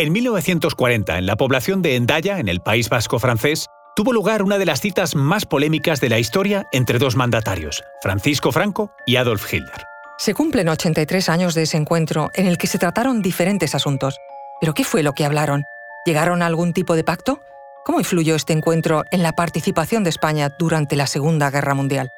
En 1940, en la población de Endaya, en el País Vasco francés, tuvo lugar una de las citas más polémicas de la historia entre dos mandatarios, Francisco Franco y Adolf Hitler. Se cumplen 83 años de ese encuentro en el que se trataron diferentes asuntos. ¿Pero qué fue lo que hablaron? ¿Llegaron a algún tipo de pacto? ¿Cómo influyó este encuentro en la participación de España durante la Segunda Guerra Mundial?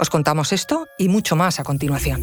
Os contamos esto y mucho más a continuación.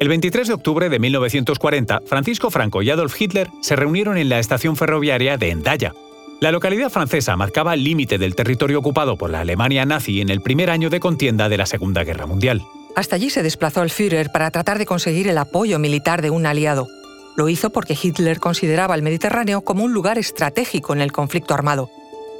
El 23 de octubre de 1940, Francisco Franco y Adolf Hitler se reunieron en la estación ferroviaria de Endaya. La localidad francesa marcaba el límite del territorio ocupado por la Alemania nazi en el primer año de contienda de la Segunda Guerra Mundial. Hasta allí se desplazó el Führer para tratar de conseguir el apoyo militar de un aliado. Lo hizo porque Hitler consideraba el Mediterráneo como un lugar estratégico en el conflicto armado.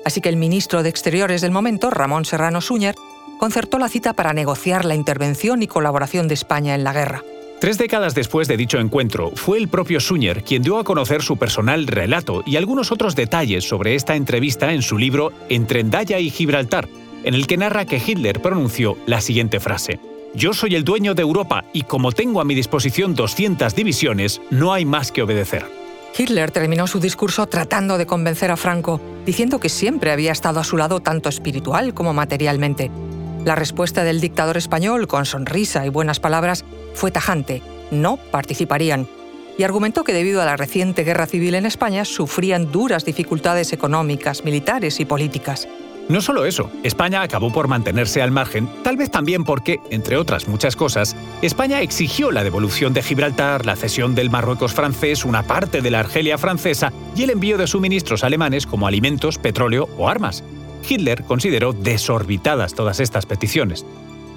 Así que el ministro de Exteriores del momento, Ramón Serrano Suñer, concertó la cita para negociar la intervención y colaboración de España en la guerra. Tres décadas después de dicho encuentro, fue el propio Suñer quien dio a conocer su personal relato y algunos otros detalles sobre esta entrevista en su libro Entre Endaya y Gibraltar, en el que narra que Hitler pronunció la siguiente frase. Yo soy el dueño de Europa y como tengo a mi disposición 200 divisiones, no hay más que obedecer. Hitler terminó su discurso tratando de convencer a Franco, diciendo que siempre había estado a su lado tanto espiritual como materialmente. La respuesta del dictador español, con sonrisa y buenas palabras, fue tajante. No participarían. Y argumentó que debido a la reciente guerra civil en España sufrían duras dificultades económicas, militares y políticas. No solo eso, España acabó por mantenerse al margen, tal vez también porque, entre otras muchas cosas, España exigió la devolución de Gibraltar, la cesión del Marruecos francés, una parte de la Argelia francesa y el envío de suministros alemanes como alimentos, petróleo o armas. Hitler consideró desorbitadas todas estas peticiones.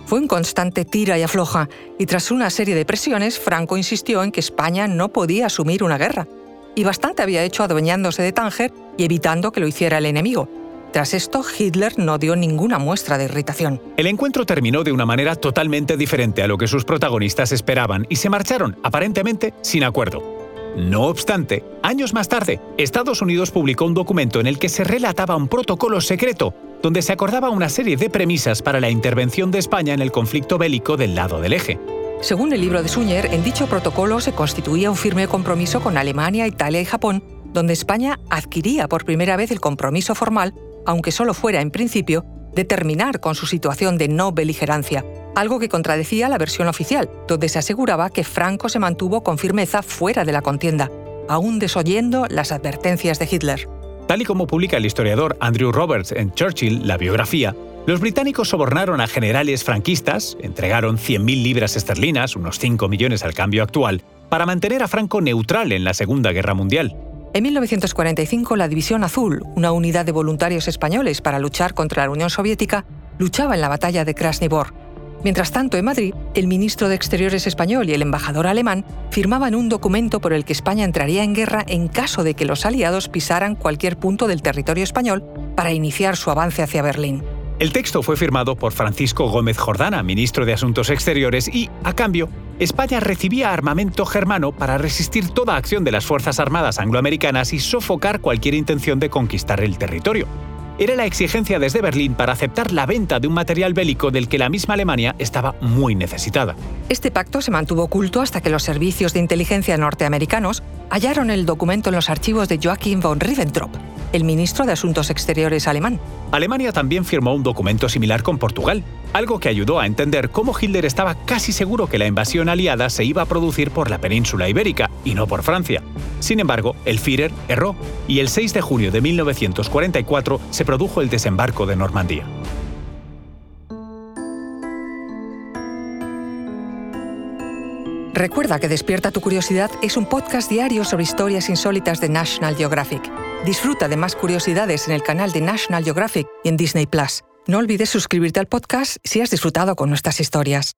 Fue un constante tira y afloja, y tras una serie de presiones, Franco insistió en que España no podía asumir una guerra. Y bastante había hecho adueñándose de Tánger y evitando que lo hiciera el enemigo. Tras esto, Hitler no dio ninguna muestra de irritación. El encuentro terminó de una manera totalmente diferente a lo que sus protagonistas esperaban y se marcharon, aparentemente, sin acuerdo. No obstante, años más tarde, Estados Unidos publicó un documento en el que se relataba un protocolo secreto, donde se acordaba una serie de premisas para la intervención de España en el conflicto bélico del lado del eje. Según el libro de Suñer, en dicho protocolo se constituía un firme compromiso con Alemania, Italia y Japón, donde España adquiría por primera vez el compromiso formal, aunque solo fuera en principio, de terminar con su situación de no beligerancia, algo que contradecía la versión oficial, donde se aseguraba que Franco se mantuvo con firmeza fuera de la contienda, aún desoyendo las advertencias de Hitler. Tal y como publica el historiador Andrew Roberts en Churchill, la biografía, los británicos sobornaron a generales franquistas, entregaron 100.000 libras esterlinas, unos 5 millones al cambio actual, para mantener a Franco neutral en la Segunda Guerra Mundial. En 1945, la División Azul, una unidad de voluntarios españoles para luchar contra la Unión Soviética, luchaba en la batalla de Krasnivor, Mientras tanto, en Madrid, el ministro de Exteriores español y el embajador alemán firmaban un documento por el que España entraría en guerra en caso de que los aliados pisaran cualquier punto del territorio español para iniciar su avance hacia Berlín. El texto fue firmado por Francisco Gómez Jordana, ministro de Asuntos Exteriores, y, a cambio, España recibía armamento germano para resistir toda acción de las Fuerzas Armadas angloamericanas y sofocar cualquier intención de conquistar el territorio era la exigencia desde Berlín para aceptar la venta de un material bélico del que la misma Alemania estaba muy necesitada. Este pacto se mantuvo oculto hasta que los servicios de inteligencia norteamericanos hallaron el documento en los archivos de Joachim von Ribbentrop, el ministro de Asuntos Exteriores alemán. Alemania también firmó un documento similar con Portugal, algo que ayudó a entender cómo Hitler estaba casi seguro que la invasión aliada se iba a producir por la península ibérica y no por Francia. Sin embargo, el Führer erró y el 6 de junio de 1944 se produjo el desembarco de Normandía. Recuerda que Despierta tu Curiosidad es un podcast diario sobre historias insólitas de National Geographic. Disfruta de más curiosidades en el canal de National Geographic y en Disney Plus. No olvides suscribirte al podcast si has disfrutado con nuestras historias.